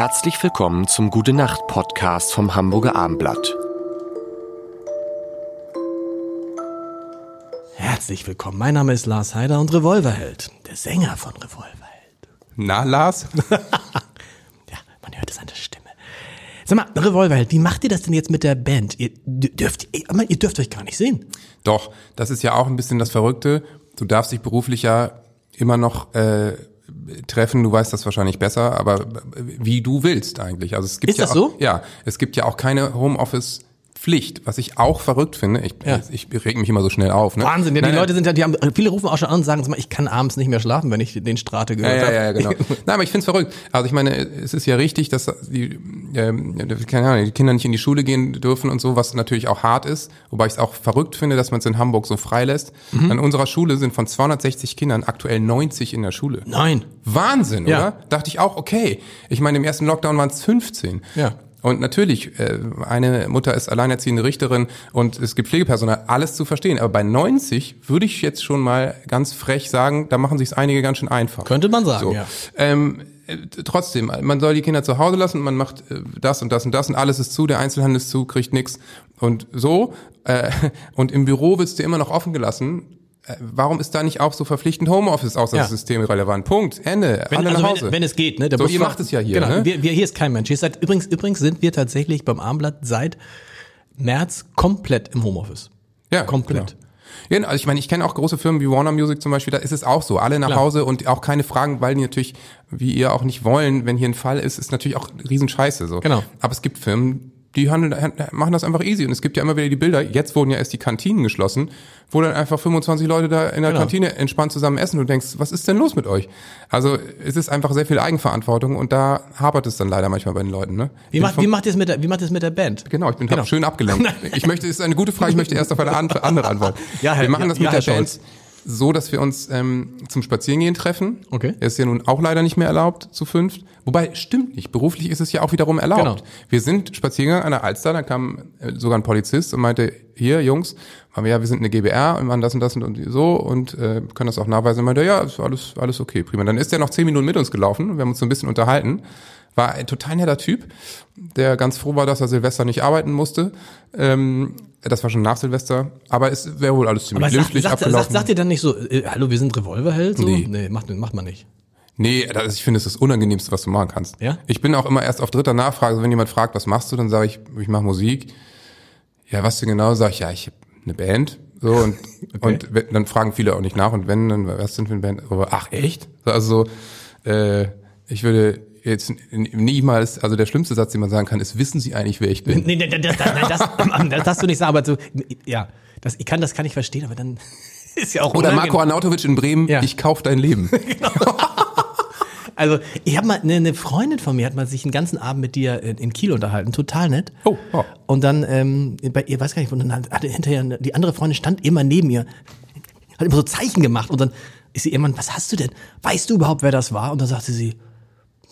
Herzlich willkommen zum Gute Nacht Podcast vom Hamburger Armblatt. Herzlich willkommen. Mein Name ist Lars Heider und Revolverheld, der Sänger von Revolverheld. Na, Lars? ja, man hört es an der Stimme. Sag mal, Revolverheld, wie macht ihr das denn jetzt mit der Band? Ihr dürft, ihr dürft euch gar nicht sehen. Doch, das ist ja auch ein bisschen das Verrückte. Du darfst dich beruflich ja immer noch äh, treffen, du weißt das wahrscheinlich besser, aber wie du willst eigentlich. Also es gibt ist ja das auch, so? Ja, es gibt ja auch keine Homeoffice Pflicht, was ich auch verrückt finde. Ich, Ja. ich, ich reg mich immer so schnell auf. Ne? Wahnsinn, ja, die Nein. Leute sind ja, die haben, viele rufen auch schon an und sagen, ich kann abends nicht mehr schlafen, wenn ich den Strate Ja, gehört ja, habe. ja, genau. Nein, aber ich find's verrückt. Also ich meine, es ist ja richtig, dass die, ähm, keine Ahnung, die Kinder nicht in die Schule gehen dürfen und so, was natürlich auch hart ist. Wobei ich es auch verrückt finde, dass man es in Hamburg so frei lässt. Mhm. An unserer Schule sind von 260 Kindern aktuell 90 in der Schule. Nein. Wahnsinn, Ja. oder? Dachte ich auch, okay. Ich meine, im ersten Lockdown waren es 15. Ja. Und natürlich, äh, eine Mutter ist alleinerziehende Richterin und es gibt Pflegepersonal, alles zu verstehen. Aber bei 90 würde ich jetzt schon mal ganz frech sagen, da machen sich einige ganz schön einfach. Könnte man sagen, So. ja. Ähm, äh, trotzdem, man soll die Kinder zu Hause lassen, man macht äh, das und das und das und alles ist zu, der Einzelhandel ist zu, kriegt nix und so. Äh, und im Büro wirst du immer noch offen gelassen. Äh, Warum ist da nicht auch so verpflichtend Homeoffice außer Ja. System relevant? Punkt. Ende. Wenn, Alle also nach Hause. wenn, wenn es geht, ne? Der So, Bus ihr macht es ja hier, Genau, ne? wir, wir, hier ist kein Mensch. Hier seid, übrigens, übrigens sind wir tatsächlich beim Armblatt seit März komplett im Homeoffice. Ja, Komplett. Genau. Ja, also ich meine, ich kenne auch große Firmen wie Warner Music zum Beispiel, da ist es auch so. Alle nach Klar. Hause und auch keine Fragen, weil die natürlich, wie ihr auch nicht wollen, wenn hier ein Fall ist, ist natürlich auch Riesenscheiße so. Genau. Aber es gibt Firmen, die handeln, machen das einfach easy. Und es gibt ja immer wieder die Bilder, jetzt wurden ja erst die Kantinen geschlossen, wo dann einfach 25 Leute da in der Genau. Kantine entspannt zusammen essen und du denkst, was ist denn los mit euch? Also es ist einfach sehr viel Eigenverantwortung und da hapert es dann leider manchmal bei den Leuten. Ne? Wie macht, wie macht ihr es mit der, wie macht ihr es mit der Band? Genau, ich bin Genau. schön abgelenkt. Ich möchte, es ist eine gute Frage, ich möchte erst auf eine andere Antwort. Ja, Herr- wir machen ja, das ja, mit Herr der Band. So, dass wir uns ähm, zum Spazierengehen treffen. Okay. Ist ja nun auch leider nicht mehr erlaubt, zu fünft. Wobei, stimmt nicht. Beruflich ist es ja auch wiederum erlaubt. Genau. Wir sind spazieren an der Alster, da kam äh, sogar ein Polizist und meinte, hier, Jungs, haben wir ja, wir sind eine GBR und machen das und das und so und äh, können das auch nachweisen. Und meinte, ja, ist alles, alles okay, prima. Dann ist er noch zehn Minuten mit uns gelaufen, wir haben uns so ein bisschen unterhalten. War ein total netter Typ, der ganz froh war, dass er Silvester nicht arbeiten musste. Ähm, das war schon nach Silvester, aber es wäre wohl alles ziemlich Aber sagt, glimpflich sagt, sagt, abgelaufen. sagt ihr dann nicht so, äh, hallo, wir sind Revolverheld? So? Nee. nee macht, macht man nicht. Nee, das, ich finde, es ist das Unangenehmste, was du machen kannst. Ja? Ich bin auch immer erst auf dritter Nachfrage. Also wenn jemand fragt, was machst du, dann sage ich, ich mache Musik. Ja, was denn genau? Sag ich, ja, ich habe eine Band. So und und wenn- dann fragen viele auch nicht nach. Und wenn, dann was denn für eine Band? Aber, ach echt? Also so, äh, ich würde jetzt niemals, also der schlimmste Satz, den man sagen kann, ist, wissen Sie eigentlich, wer ich bin? Nee, das, das, nein, das, das darfst du nicht sagen, aber so, ja, das, ich kann, das kann ich verstehen, aber dann ist ja auch Oder. Marco Arnautovic in Bremen, ich kauf dein Leben. Also, ich habe mal, eine, eine Freundin von mir hat mal sich einen ganzen Abend mit dir in, in Kiel unterhalten, total nett. Oh, oh. Und dann, ähm, bei ihr, weiß gar nicht, und dann hatte hinterher, eine- die andere Freundin stand immer neben ihr, hat immer so Zeichen gemacht und dann ist sie irgendwann, was hast du denn? Weißt du überhaupt, wer das war? Und dann sagte sie,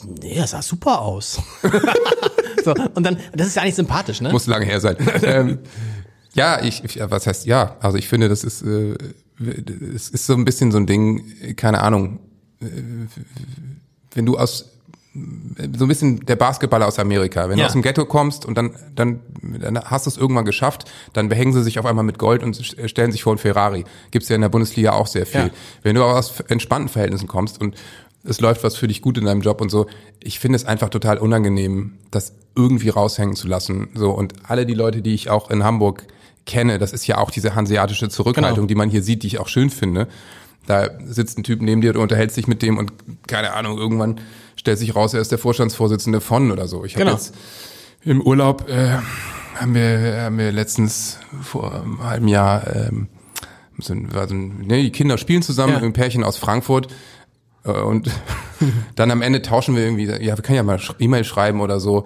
nee, das sah super aus. so, und dann, das ist ja eigentlich sympathisch, ne? Muss lange her sein. ähm, ja, ich, ich, was heißt ja? Also ich finde, das ist, äh, es ist so ein bisschen so ein Ding, keine Ahnung, äh, wenn du aus so ein bisschen der Basketballer aus Amerika. Wenn Ja. du aus dem Ghetto kommst und dann, dann, dann hast du es irgendwann geschafft, dann behängen sie sich auf einmal mit Gold und st- stellen sich vor einen Ferrari. Gibt's ja in der Bundesliga auch sehr viel. Ja. Wenn du aus entspannten Verhältnissen kommst und es läuft was für dich gut in deinem Job und so, ich finde es einfach total unangenehm, das irgendwie raushängen zu lassen. So und alle die Leute, die ich auch in Hamburg kenne, das ist ja auch diese hanseatische Zurückhaltung, Genau. die man hier sieht, die ich auch schön finde. Da sitzt ein Typ neben dir, du unterhältst dich mit dem und keine Ahnung, irgendwann stellt sich raus, er ist der Vorstandsvorsitzende von oder so. Ich habe Genau. jetzt im Urlaub äh, haben wir haben wir letztens vor einem halben Jahr ähm, so, ein- war so ein, ne, die Kinder spielen zusammen, Ja. ein Pärchen aus Frankfurt und dann am Ende tauschen wir irgendwie, ja, wir können ja mal E-Mail schreiben oder so.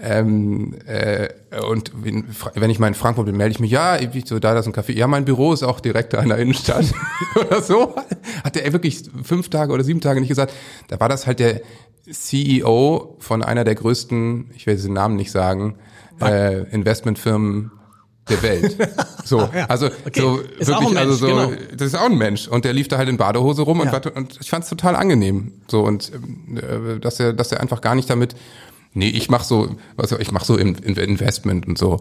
Ähm, äh, und wenn, ich mal in Frankfurt bin, melde ich mich, ja, ich so, da, das ist ein Café. Ja, mein Büro ist auch direkt da in der Innenstadt oder so. Hat der wirklich fünf Tage oder sieben Tage nicht gesagt. Da war das halt der CEO von einer der größten, ich will den Namen nicht sagen, äh, Investmentfirmen der Welt. So, also Okay. so Ist wirklich, also Mensch, so, genau. das ist auch ein Mensch und der lief da halt in Badehose rum und, Ja. war, und ich fand es total angenehm. So und ähm, äh, dass er, dass er einfach gar nicht damit Nee, ich mach so, was ich mach so In- In- Investment und so.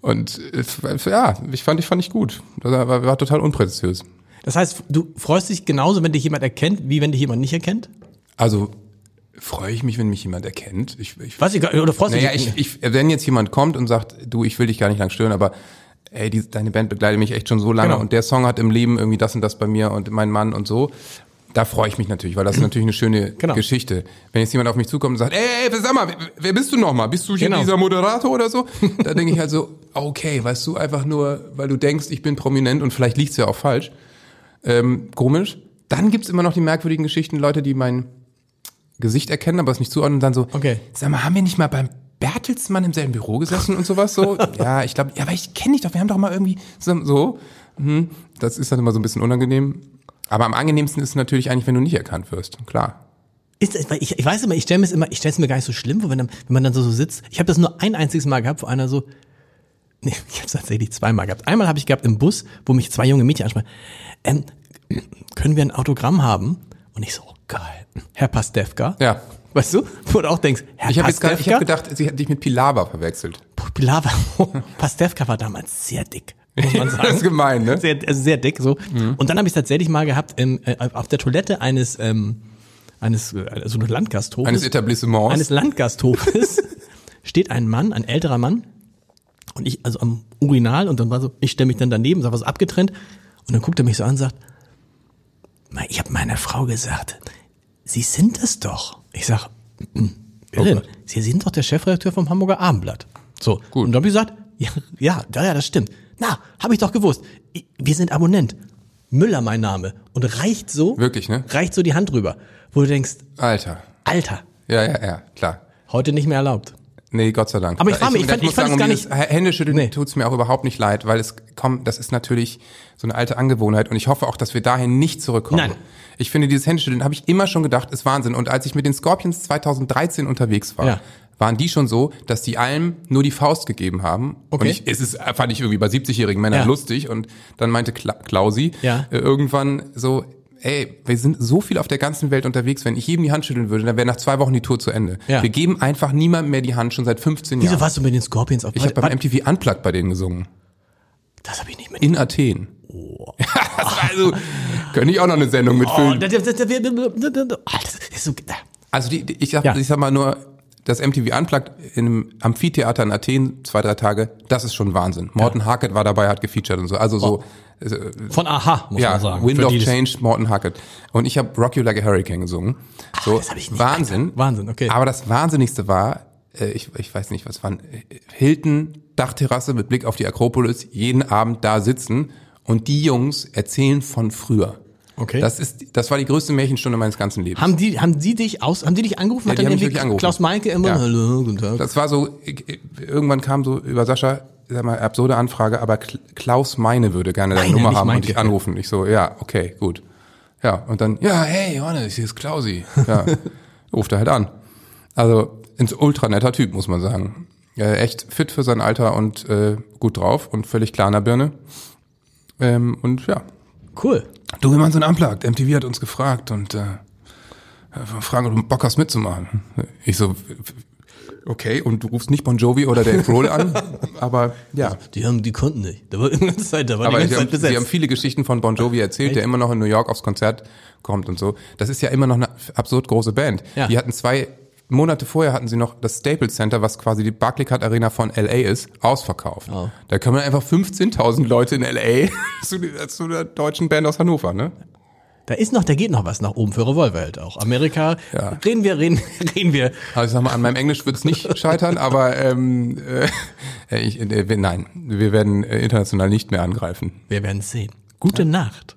Und äh, ja, ich fand ich fand ich gut. Das war, war total unpräzisiös. Das heißt, du freust dich genauso, wenn dich jemand erkennt, wie wenn dich jemand nicht erkennt? Also freue ich mich, wenn mich jemand erkennt. Ich, ich Was egal, oder freust Naja, dich? ich, ich, wenn jetzt jemand kommt und sagt, du, ich will dich gar nicht lang stören, aber ey, die, deine Band begleitet mich echt schon so lange Genau. und der Song hat im Leben irgendwie das und das bei mir und mein Mann und so. Da freue ich mich natürlich, weil das ist natürlich eine schöne Genau. Geschichte. Wenn jetzt jemand auf mich zukommt und sagt, ey, ey, sag mal, wer, bist du nochmal? Bist du hier Genau. dieser Moderator oder so? Da denke ich halt so, okay, weißt du, einfach nur, weil du denkst, ich bin prominent und vielleicht liegt's ja auch falsch. Ähm, komisch. Dann gibt's immer noch die merkwürdigen Geschichten, Leute, die mein Gesicht erkennen, aber es nicht zuordnen und dann so, Okay. sag mal, haben wir nicht mal beim Bertelsmann im selben Büro gesessen und sowas so? ja, ich glaube, ja, aber ich kenne dich doch, wir haben doch mal irgendwie zusammen so. Hm, das ist dann immer so ein bisschen unangenehm. Aber am angenehmsten ist es natürlich eigentlich, wenn du nicht erkannt wirst, klar. Ist ich, ich weiß immer, ich stelle mir es immer, ich stelle es mir gar nicht so schlimm vor, wenn, dann, wenn man dann so, so sitzt. Ich habe das nur ein einziges Mal gehabt, wo einer so, nee, ich habe es tatsächlich zweimal gehabt. Einmal habe ich gehabt im Bus, wo mich zwei junge Mädchen ansprechen. Ähm, können wir ein Autogramm haben? Und ich so, geil. Herr Pastewka. Ja. Weißt du? Wo du auch denkst, Herr Ich habe jetzt gar, ich Pastewka. hab gedacht, sie hat dich mit Pilawa verwechselt. Pilawa. Pastewka war damals sehr dick, muss man sagen. Das ist gemein, ne? Sehr, also sehr dick so. Und dann habe ich es tatsächlich mal gehabt ähm, äh, auf der Toilette eines ähm, eines äh, so eines Landgasthofes. Eines Etablissements. Eines Landgasthofes steht ein Mann, ein älterer Mann und ich also am Urinal und dann war so, ich stelle mich dann daneben, sag was abgetrennt und dann guckt er mich so an und sagt, "Mei, ich habe meiner Frau gesagt, Sie sind es doch. Ich sag, "Mm, wer Oh denn? Gott. Sie sind doch der Chefredakteur vom Hamburger Abendblatt. So, Gut. und dann habe ich gesagt, ja, ja, ja, das stimmt. Na, habe ich doch gewusst. Wir sind Abonnent. Müller mein Name und reicht so, Wirklich, ne? reicht so die Hand rüber, wo du denkst, Alter. Alter, Ja, ja, ja, klar. heute nicht mehr erlaubt. Nee, Gott sei Dank. Aber ich frage mich, ich fand- muss ich fand es gar dieses Händeschütteln Nee. tut's mir auch überhaupt nicht leid, weil es kommt, das ist natürlich so eine alte Angewohnheit und ich hoffe auch, dass wir dahin nicht zurückkommen. Nein. Ich finde, dieses Händeschütteln habe ich immer schon gedacht, ist Wahnsinn. Und als ich mit den Scorpions 2013 unterwegs war, Ja. waren die schon so, dass die allem nur die Faust gegeben haben. Okay. Und ich, es ist, fand ich irgendwie bei 70-jährigen Männern Ja. lustig. Und dann meinte Kla Klausi Ja. äh, irgendwann so, ey, wir sind so viel auf der ganzen Welt unterwegs, wenn ich jedem die Hand schütteln würde, dann wäre nach zwei Wochen die Tour zu Ende. Ja. Wir geben einfach niemandem mehr die Hand, schon seit 15 Wieso Jahren. warst du mit den Scorpions auf Ich habe beim MTV Unplugged bei denen gesungen. Das habe ich nicht mit. In Athen. das war also, könnte ich auch noch eine Sendung Oh, mitfüllen. das, das, das, das, das ist so, Also die, die- ich, sag, Ja. ich sag mal nur, das MTV Unplugged im Amphitheater in Athen, zwei, drei Tage, das ist schon Wahnsinn. Morten Harkett war dabei, hat gefeatured und so. Also so, äh, von Aha, muss ja, man sagen. Wind of Change, Morten Harkett. Und ich habe Rock You Like a Hurricane gesungen. So, das hab ich nicht Wahnsinn. Wahnsinn, okay. Aber das Wahnsinnigste war, äh, ich, ich weiß nicht, was waren, Hilton, Dachterrasse mit Blick auf die Akropolis, jeden Abend da sitzen und die Jungs erzählen von früher. Okay. Das ist, das war die größte Märchenstunde meines ganzen Lebens. Haben die, haben die dich aus, haben die dich angerufen? Ja, Hat die dann haben mich wirklich angerufen. Klaus Meinke immer, Ja. hallo, guten Tag. Das war so, irgendwann kam so über Sascha, sag mal, absurde Anfrage, aber Kl- Klaus Meine würde gerne deine Meine, Nummer haben und dich anrufen. Ich so, ja, okay, gut. Ja, und dann, ja, hey, Johannes, hier ist Klausi. Ja, ruft er halt an. Also, ein ultra netter Typ, muss man sagen. Äh, echt fit für sein Alter und äh, gut drauf und völlig klar in der Birne. Ähm, und ja, Cool. Du, wir machen so ein Unplugged. MTV hat uns gefragt und äh, fragen, ob du Bock hast mitzumachen. Ich so, okay, und du rufst nicht Bon Jovi oder Dave Grohl an, aber ja. Die haben, die konnten nicht. Da war die ganze Zeit, da war Aber die ganze haben, Zeit besetzt. sie haben viele Geschichten von Bon Jovi erzählt, der immer noch in New York aufs Konzert kommt und so. Das ist ja immer noch eine absurd große Band. Ja. Die hatten zwei Monate vorher hatten sie noch das Staples Center, was quasi die Barclaycard Arena von LA ist, ausverkauft. Oh. Da können einfach 15.000 Leute in LA zu, der- zu der deutschen Band aus Hannover, ne? Da ist noch, da geht noch was nach oben für Revolverheld auch. Amerika, Ja. reden wir, reden, reden wir. Also ich sag mal, an meinem Englisch wird es nicht scheitern, aber ähm, äh, ich, äh, nein, wir werden äh, international nicht mehr angreifen. Wir werden sehen. Gute Nacht.